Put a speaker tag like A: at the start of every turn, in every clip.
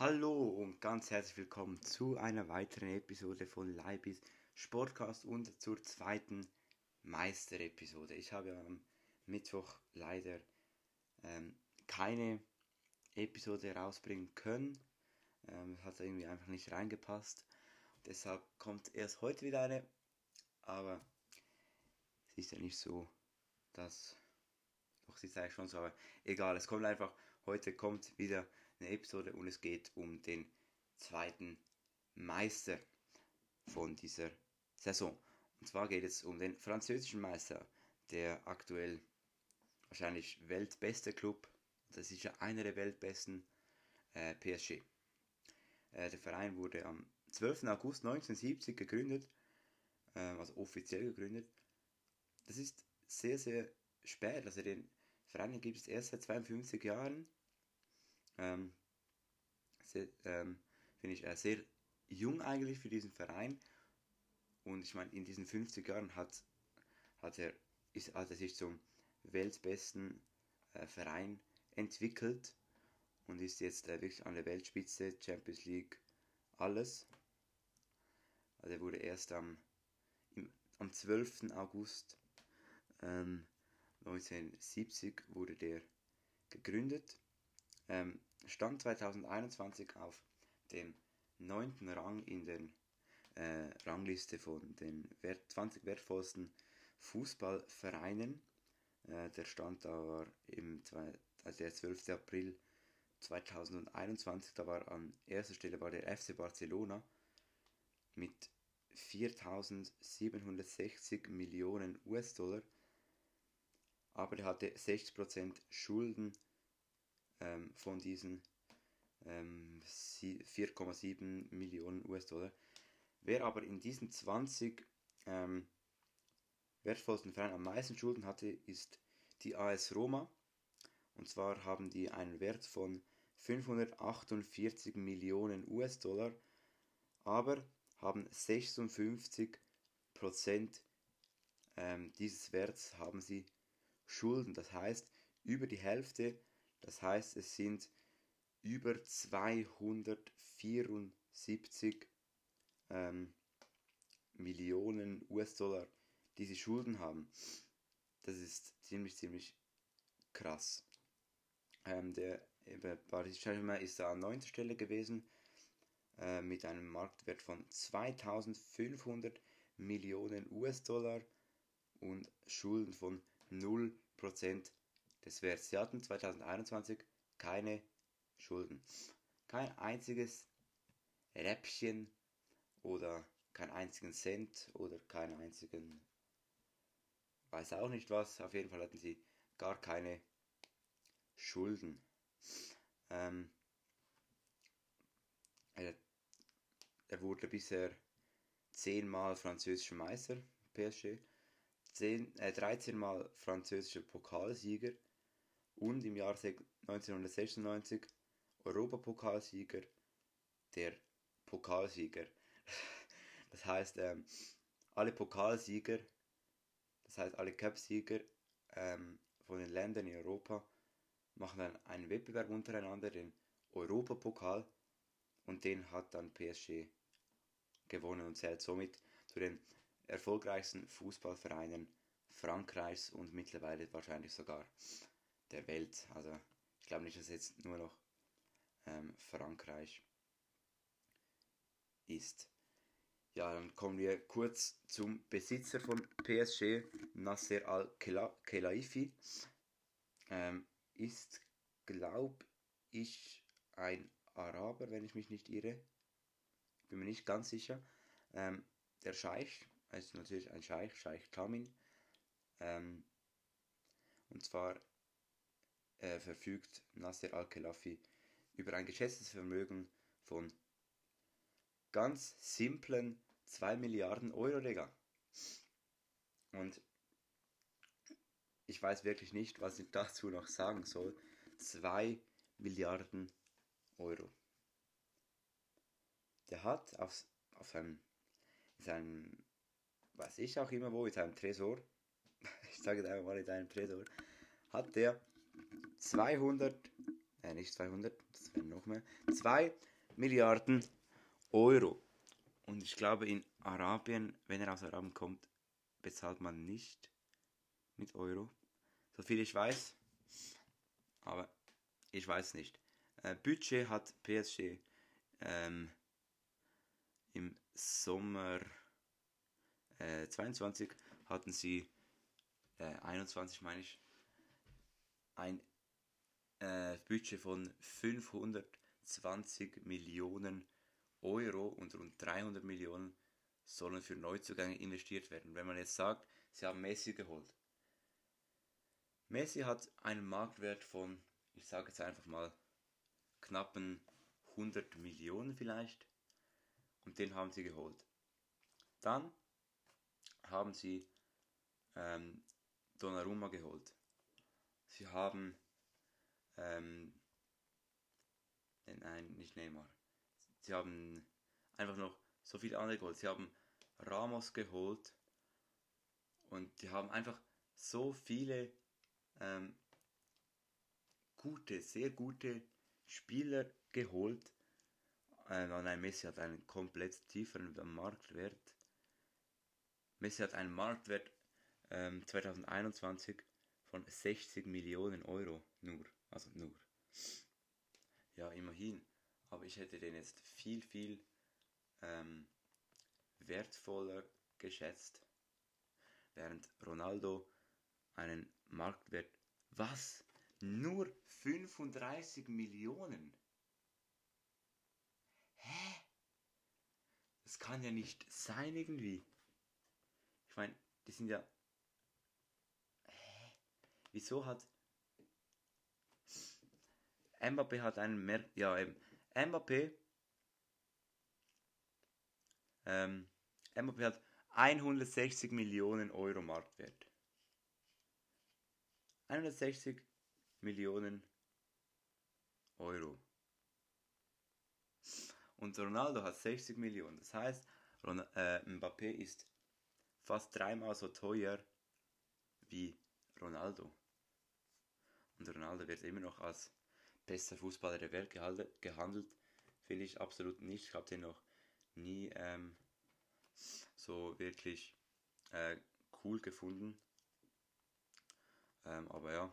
A: Hallo und ganz herzlich willkommen zu einer weiteren Episode von Leibis Sportcast und zur zweiten Meisterepisode. Ich habe am Mittwoch leider ähm, keine Episode rausbringen können. Ähm, hat irgendwie einfach nicht reingepasst. Deshalb kommt erst heute wieder eine. Aber es ist ja nicht so, dass. Doch, sie ist eigentlich schon so, aber egal. Es kommt einfach. Heute kommt wieder eine Episode und es geht um den zweiten Meister von dieser Saison. Und zwar geht es um den französischen Meister, der aktuell wahrscheinlich weltbeste Club, das ist ja einer der weltbesten, äh, PSG. Äh, der Verein wurde am 12. August 1970 gegründet, äh, also offiziell gegründet. Das ist sehr, sehr spät, also den Verein gibt es erst seit 52 Jahren ähm, ähm, Finde ich äh, sehr jung eigentlich für diesen Verein. Und ich meine, in diesen 50 Jahren hat, hat, er, ist, hat er sich zum weltbesten äh, Verein entwickelt und ist jetzt äh, wirklich an der Weltspitze, Champions League, alles. Also er wurde erst am, im, am 12. August ähm, 1970 wurde der gegründet ähm, stand 2021 auf dem neunten Rang in der äh, Rangliste von den 20 wertvollsten Fußballvereinen. Äh, der stand da war im also der 12. April 2021, da war an erster Stelle war der FC Barcelona mit 4.760 Millionen US-Dollar, aber der hatte 60% Schulden ähm, von diesen ähm, 4,7 Millionen US-Dollar. Wer aber in diesen 20 ähm, wertvollsten Vereinen am meisten Schulden hatte, ist die AS Roma. Und zwar haben die einen Wert von 548 Millionen US-Dollar, aber haben 56 Prozent ähm, dieses Werts haben sie Schulden. Das heißt, über die Hälfte das heißt, es sind über 274 ähm, Millionen US-Dollar, die sie Schulden haben. Das ist ziemlich, ziemlich krass. Ähm, der Paris Saint-Germain ist da an 9. Stelle gewesen äh, mit einem Marktwert von 2500 Millionen US-Dollar und Schulden von 0% des hatten 2021 keine Schulden. Kein einziges Räppchen oder keinen einzigen Cent oder keinen einzigen, weiß auch nicht was. Auf jeden Fall hatten sie gar keine Schulden. Ähm, er, er wurde bisher zehnmal französischer Meister, PSG, 10, äh, 13 Mal französischer Pokalsieger und im Jahr 1996 Europapokalsieger, der Pokalsieger. Das heißt, ähm, alle Pokalsieger, das heißt alle Cupsieger ähm, von den Ländern in Europa machen dann einen Wettbewerb untereinander, den Europapokal, und den hat dann PSG gewonnen und zählt somit zu den erfolgreichsten Fußballvereinen Frankreichs und mittlerweile wahrscheinlich sogar der Welt. Also ich glaube nicht, dass jetzt nur noch ähm, Frankreich ist. Ja, dann kommen wir kurz zum Besitzer von PSG, Nasser Al-Khelaifi. Ähm, ist, glaube ich, ein Araber, wenn ich mich nicht irre. Bin mir nicht ganz sicher. Ähm, der Scheich, ist natürlich ein Scheich, Scheich Tamin. Ähm, und zwar äh, verfügt Nasser Al-Khelafi über ein geschätztes Vermögen von ganz simplen 2 Milliarden Euro, Digga. Und ich weiß wirklich nicht, was ich dazu noch sagen soll. 2 Milliarden Euro. Der hat auf, auf seinem, seinem, weiß ich auch immer wo, in seinem Tresor, ich sage einfach mal in seinem Tresor, hat der 200 äh, nicht 200, das wären noch mehr, 2 Milliarden Euro. Und ich glaube, in Arabien, wenn er aus Arabien kommt, bezahlt man nicht mit Euro. So viel ich weiß. Aber ich weiß nicht. Äh, Budget hat PSG ähm, im Sommer äh, 22 hatten sie äh, 21 meine ich ein äh, Budget von 520 Millionen Euro und rund 300 Millionen sollen für Neuzugänge investiert werden. Wenn man jetzt sagt, sie haben Messi geholt. Messi hat einen Marktwert von, ich sage jetzt einfach mal, knappen 100 Millionen vielleicht. Und den haben sie geholt. Dann haben sie ähm, Donnarumma geholt. Sie haben ähm, nein, nicht Neymar. Sie haben einfach noch so viele andere geholt. Sie haben Ramos geholt und die haben einfach so viele ähm, gute, sehr gute Spieler geholt. Äh, nein, Messi hat einen komplett tieferen Marktwert. Messi hat einen Marktwert ähm, 2021 von 60 Millionen Euro nur. Also nur. Ja, immerhin. Aber ich hätte den jetzt viel, viel ähm, wertvoller geschätzt. Während Ronaldo einen Marktwert, was? Nur 35 Millionen? Hä? Das kann ja nicht sein irgendwie. Meine, die sind ja... Hä? Wieso hat... Mbappé hat einen Mer ja eben Mbappé ähm, Mbappé hat 160 Millionen Euro Marktwert. 160 Millionen Euro. Und Ronaldo hat 60 Millionen. Das heißt, Ron äh, Mbappé ist fast dreimal so teuer wie Ronaldo. Und Ronaldo wird immer noch als bester Fußballer der Welt gehandelt. Finde ich absolut nicht. Ich habe den noch nie ähm, so wirklich äh, cool gefunden. Ähm, aber ja,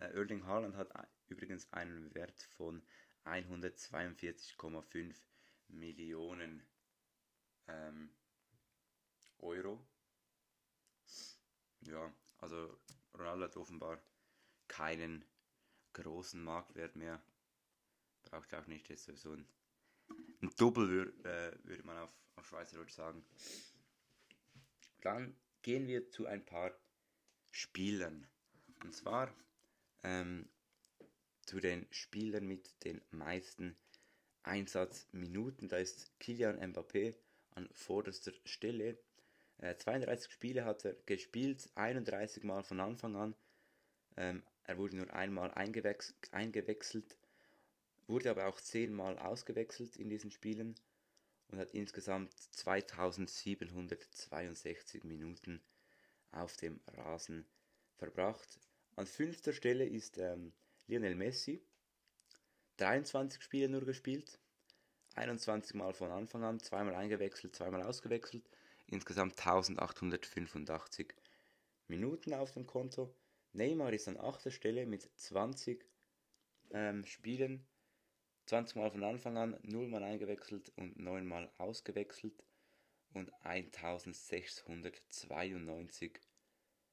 A: äh, Erling Haaland hat übrigens einen Wert von 142,5 Millionen ähm, Euro. Ja, also Ronaldo hat offenbar keinen großen Marktwert mehr. Braucht auch nicht jetzt so ein, ein Double, würde äh, würd man auf, auf Schweizerdeutsch sagen. Dann gehen wir zu ein paar Spielern. Und zwar ähm, zu den Spielern mit den meisten Einsatzminuten. Da ist Kilian Mbappé an vorderster Stelle. Äh, 32 Spiele hat er gespielt, 31 Mal von Anfang an. Ähm, er wurde nur einmal eingewex eingewechselt, wurde aber auch 10 Mal ausgewechselt in diesen Spielen und hat insgesamt 2762 Minuten auf dem Rasen verbracht. An fünfter Stelle ist ähm, Lionel Messi. 23 Spiele nur gespielt, 21 Mal von Anfang an, zweimal eingewechselt, zweimal ausgewechselt, insgesamt 1885 Minuten auf dem Konto. Neymar ist an achter Stelle mit 20 ähm, Spielen, 20 Mal von Anfang an, 0 Mal eingewechselt und 9 Mal ausgewechselt und 1692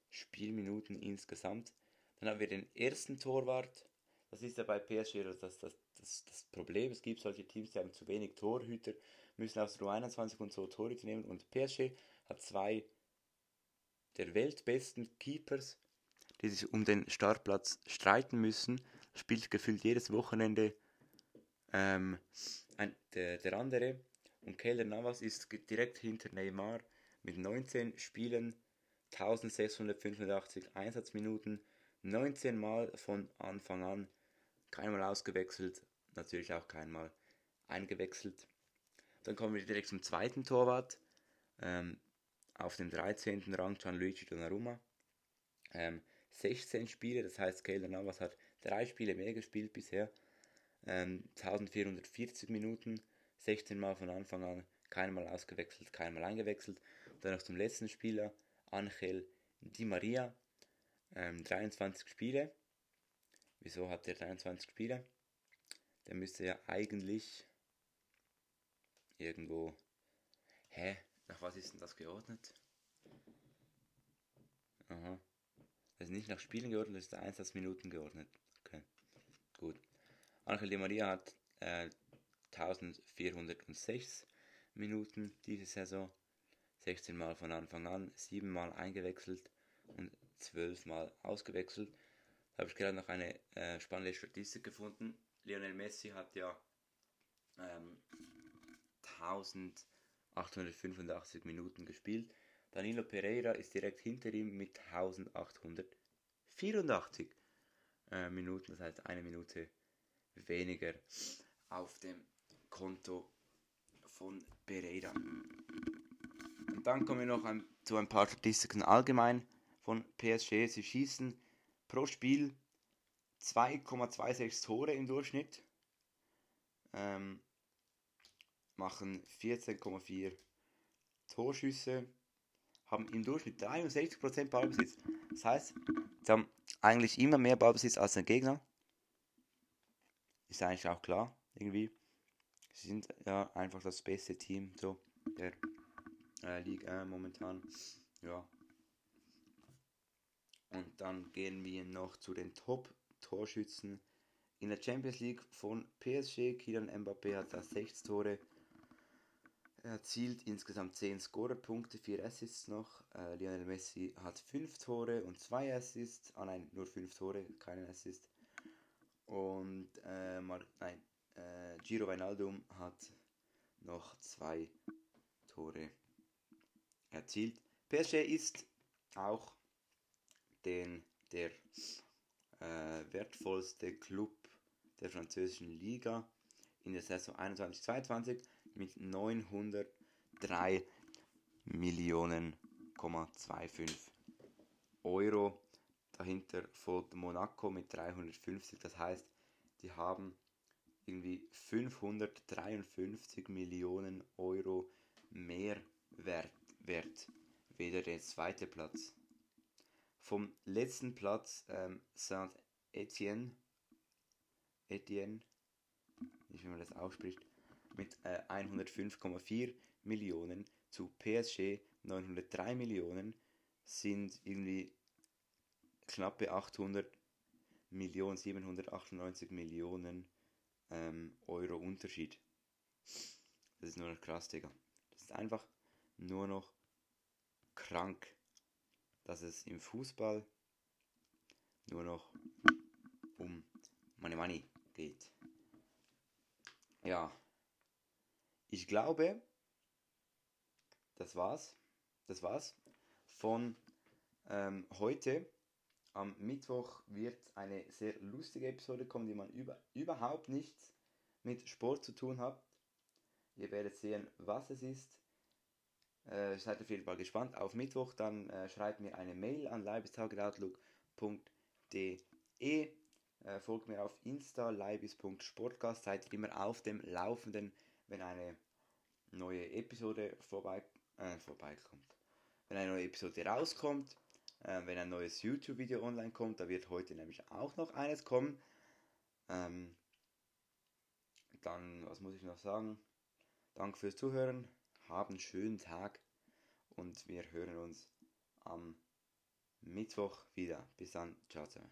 A: Spielminuten insgesamt. Dann haben wir den ersten Torwart. Das ist ja bei PSG das, das, das, das Problem. Es gibt solche Teams, die haben zu wenig Torhüter, müssen aus der U21 und so Torhüter nehmen. Und PSG hat zwei der weltbesten Keepers, die sich um den Startplatz streiten müssen. Spielt gefühlt jedes Wochenende ähm, ein, der, der andere. Und Keller Navas ist direkt hinter Neymar mit 19 Spielen, 1685 Einsatzminuten, 19 Mal von Anfang an, keinmal ausgewechselt, natürlich auch keinmal eingewechselt. Dann kommen wir direkt zum zweiten Torwart. Ähm, auf dem 13. Rang Gianluigi Donnarumma. Ähm, 16 Spiele, das heißt, Keylor Navas hat drei Spiele mehr gespielt bisher. Ähm, 1440 Minuten, 16 Mal von Anfang an, keinmal ausgewechselt, keinmal eingewechselt. dann noch zum letzten Spieler, Angel Di Maria, ähm, 23 Spiele. Wieso hat er 23 Spiele? Der müsste ja eigentlich irgendwo. Hä? Nach was ist denn das geordnet? Aha. Das ist nicht nach Spielen geordnet, das ist Einsatzminuten geordnet. Okay. Gut. Angel Di Maria hat äh, 1406 Minuten diese Saison. 16 Mal von Anfang an, 7 Mal eingewechselt und 12 Mal ausgewechselt. Habe ich gerade noch eine äh, spannende Statistik gefunden. Lionel Messi hat ja ähm, 1885 Minuten gespielt. Danilo Pereira ist direkt hinter ihm mit 1884 äh, Minuten, das heißt eine Minute weniger auf dem Konto von Pereira. Und dann kommen wir noch ein, zu ein paar Statistiken allgemein von PSG. Sie schießen pro Spiel 2,26 Tore im Durchschnitt. Ähm, machen 14,4 Torschüsse, haben im Durchschnitt 63% Ballbesitz. Das heißt, sie haben eigentlich immer mehr Ballbesitz als der Gegner. Ist eigentlich auch klar, irgendwie. Sie sind ja einfach das beste Team so der äh, Liga äh, momentan. Ja. Und dann gehen wir noch zu den Top-Torschützen in der Champions League von PSG. Kylian Mbappé hat da 6 Tore erzielt, insgesamt 10 Scorerpunkte, 4 Assists noch. Äh, Lionel Messi hat 5 Tore und 2 Assists. Ah nein, nur 5 Tore, keinen Assist. Und äh, Mar nein, äh, Giro Wijnaldum hat noch 2 Tore erzielt. PSG ist auch den, der äh, wertvollste Club der französischen Liga in der Saison 21-22 mit 903 Millionen 25 Euro. Dahinter folgt Monaco mit 350. Das heißt, die haben irgendwie 553 Millionen Euro mehr Wert, Wert weder der zweite Platz. Vom letzten Platz ähm, Saint-Etienne, Etienne, nicht wie man das ausspricht, mit äh, 105,4 Millionen zu PSG 903 Millionen. Sind irgendwie knappe 800 Millionen, 798 Millionen ähm, Euro Unterschied. Das ist nur noch krass, Digga. Das ist einfach nur noch krank, dass es im Fußball nur noch um Money Money geht. Ja, ich glaube, das war's. Das war's von ähm, heute. Am Mittwoch wird eine sehr lustige Episode kommen, die man über, überhaupt nichts mit Sport zu tun hat. Ihr werdet sehen, was es ist. Äh, seid auf jeden Fall gespannt auf Mittwoch. Dann äh, schreibt mir eine Mail an leibistageoutlook.de. Äh, folgt mir auf Insta, leibis.sportcast. Seid immer auf dem Laufenden, wenn eine neue Episode vorbei, äh, vorbeikommt. Wenn eine neue Episode rauskommt, äh, wenn ein neues YouTube-Video online kommt, da wird heute nämlich auch noch eines kommen. Ähm, dann, was muss ich noch sagen? Danke fürs Zuhören, habt einen schönen Tag und wir hören uns am Mittwoch wieder. Bis dann, ciao, ciao.